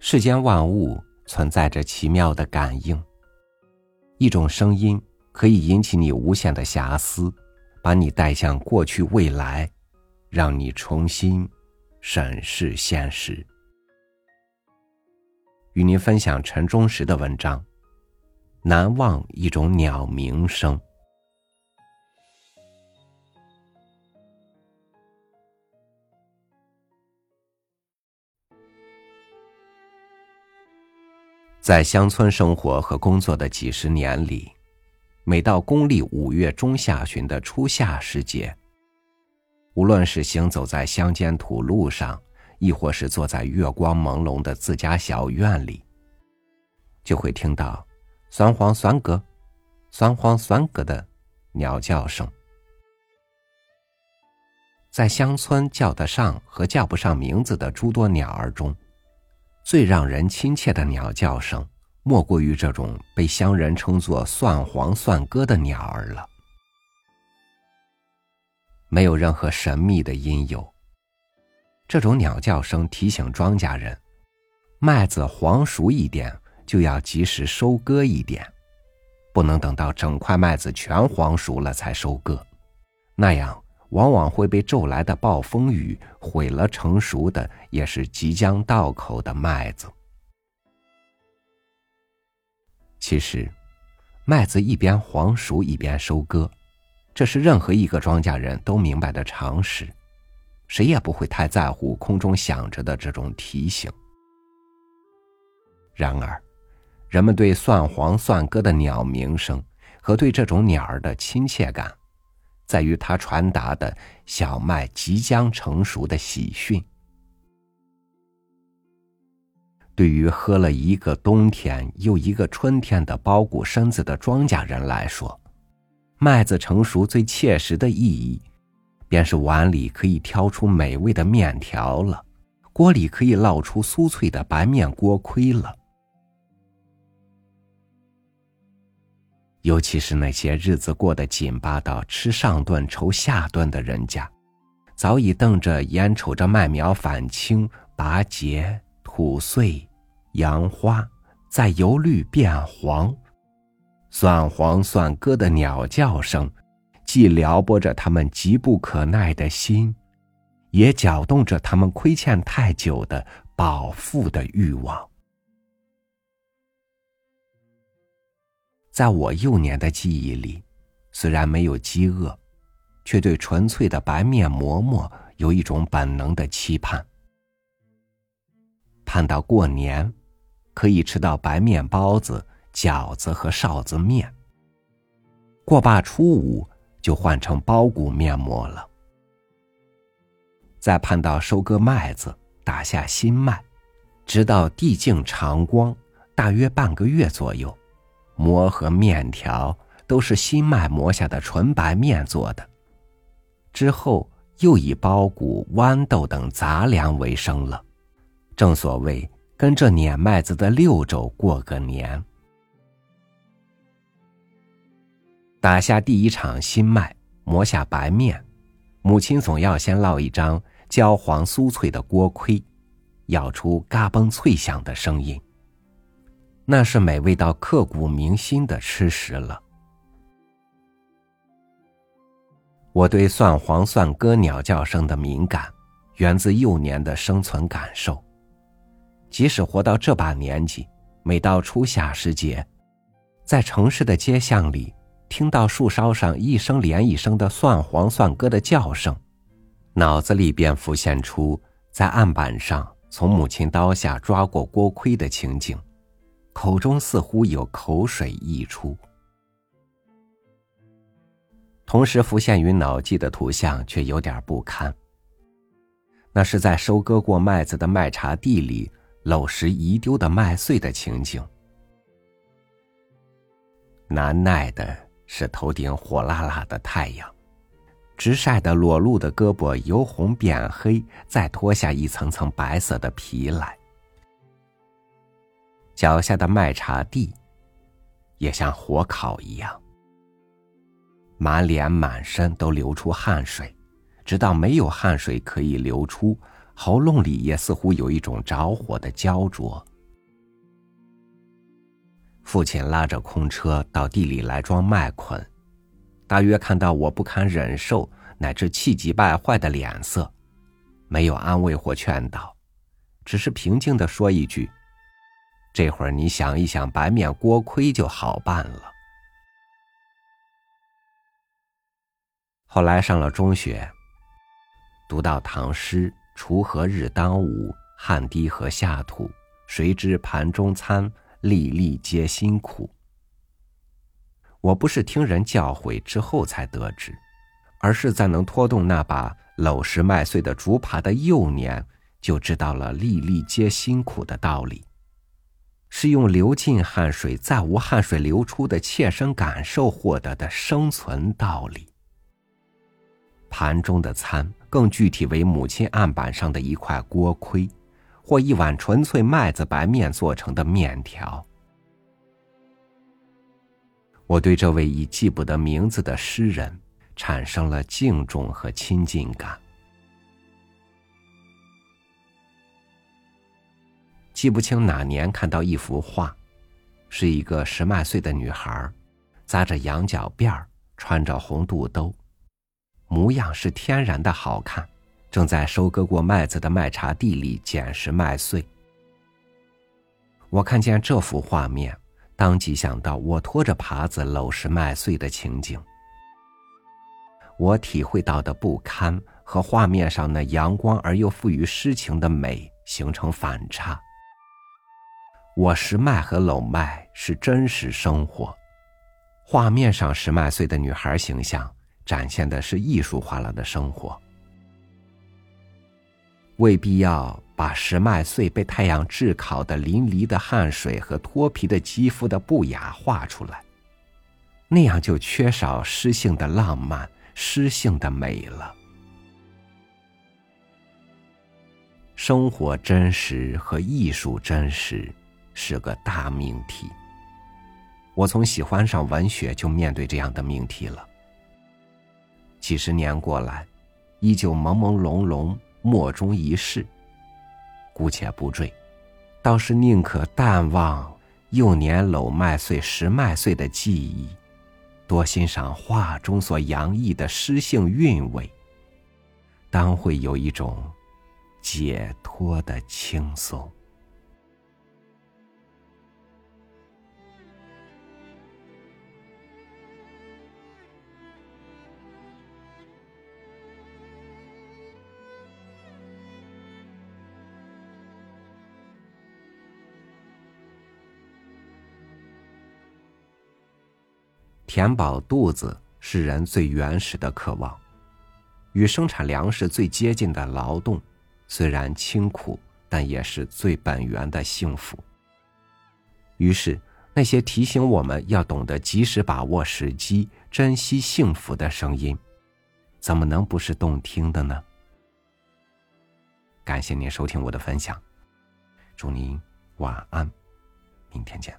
世间万物存在着奇妙的感应。一种声音可以引起你无限的遐思，把你带向过去、未来，让你重新审视现实。与您分享陈忠实的文章，《难忘一种鸟鸣声》。在乡村生活和工作的几十年里，每到公历五月中下旬的初夏时节，无论是行走在乡间土路上，亦或是坐在月光朦胧的自家小院里，就会听到“酸黄酸咯，酸黄酸咯”的鸟叫声。在乡村叫得上和叫不上名字的诸多鸟儿中，最让人亲切的鸟叫声，莫过于这种被乡人称作“蒜黄蒜哥”的鸟儿了。没有任何神秘的因由，这种鸟叫声提醒庄稼人，麦子黄熟一点就要及时收割一点，不能等到整块麦子全黄熟了才收割，那样。往往会被骤来的暴风雨毁了成熟的，也是即将到口的麦子。其实，麦子一边黄熟一边收割，这是任何一个庄稼人都明白的常识，谁也不会太在乎空中响着的这种提醒。然而，人们对蒜黄蒜歌的鸟鸣声和对这种鸟儿的亲切感。在于它传达的小麦即将成熟的喜讯。对于喝了一个冬天又一个春天的包谷身子的庄稼人来说，麦子成熟最切实的意义，便是碗里可以挑出美味的面条了，锅里可以烙出酥脆的白面锅盔了。尤其是那些日子过得紧巴到吃上顿愁下顿的人家，早已瞪着眼瞅着麦苗返青、拔节、吐穗、扬花，再由绿变黄，蒜黄蒜歌的鸟叫声，既撩拨着他们急不可耐的心，也搅动着他们亏欠太久的饱腹的欲望。在我幼年的记忆里，虽然没有饥饿，却对纯粹的白面馍馍有一种本能的期盼。盼到过年，可以吃到白面包子、饺子和臊子面。过罢初五，就换成包谷面馍了。再盼到收割麦子，打下新麦，直到地静长光，大约半个月左右。馍和面条都是新麦磨下的纯白面做的，之后又以包谷、豌豆等杂粮为生了。正所谓跟着碾麦子的六周过个年。打下第一场新麦，磨下白面，母亲总要先烙一张焦黄酥脆的锅盔，咬出嘎嘣脆响的声音。那是美味到刻骨铭心的吃食了。我对蒜黄蒜歌鸟叫声的敏感，源自幼年的生存感受。即使活到这把年纪，每到初夏时节，在城市的街巷里，听到树梢上一声连一声的蒜黄蒜歌的叫声，脑子里便浮现出在案板上从母亲刀下抓过锅盔的情景。口中似乎有口水溢出，同时浮现于脑际的图像却有点不堪。那是在收割过麦子的麦茬地里搂拾遗丢的麦穗的情景。难耐的是头顶火辣辣的太阳，直晒得裸露的胳膊由红变黑，再脱下一层层白色的皮来。脚下的麦茬地，也像火烤一样，满脸满身都流出汗水，直到没有汗水可以流出，喉咙里也似乎有一种着火的焦灼。父亲拉着空车到地里来装麦捆，大约看到我不堪忍受乃至气急败坏的脸色，没有安慰或劝导，只是平静的说一句：“这会儿你想一想，白面锅盔就好办了。”后来上了中学，读到唐诗“锄禾日当午，汗滴禾下土，谁知盘中餐。”粒粒皆辛苦。我不是听人教诲之后才得知，而是在能拖动那把篓拾麦穗的竹耙的幼年，就知道了粒粒皆辛苦的道理，是用流尽汗水再无汗水流出的切身感受获得的生存道理。盘中的餐，更具体为母亲案板上的一块锅盔。或一碗纯粹麦子白面做成的面条。我对这位已记不得名字的诗人产生了敬重和亲近感。记不清哪年看到一幅画，是一个十麦穗的女孩，扎着羊角辫儿，穿着红肚兜，模样是天然的好看。正在收割过麦子的麦茬地里捡拾麦穗，我看见这幅画面，当即想到我拖着耙子搂拾麦穗的情景。我体会到的不堪和画面上那阳光而又富于诗情的美形成反差。我拾麦和搂麦是真实生活，画面上拾麦穗的女孩形象展现的是艺术化了的生活。未必要把拾麦穗被太阳炙烤的淋漓的汗水和脱皮的肌肤的不雅画出来，那样就缺少诗性的浪漫、诗性的美了。生活真实和艺术真实是个大命题。我从喜欢上文学就面对这样的命题了。几十年过来，依旧朦朦胧胧。莫衷一是，姑且不赘，倒是宁可淡忘幼年搂麦穗、拾麦穗的记忆，多欣赏画中所洋溢的诗性韵味，当会有一种解脱的轻松。填饱肚子是人最原始的渴望，与生产粮食最接近的劳动，虽然清苦，但也是最本源的幸福。于是，那些提醒我们要懂得及时把握时机、珍惜幸福的声音，怎么能不是动听的呢？感谢您收听我的分享，祝您晚安，明天见。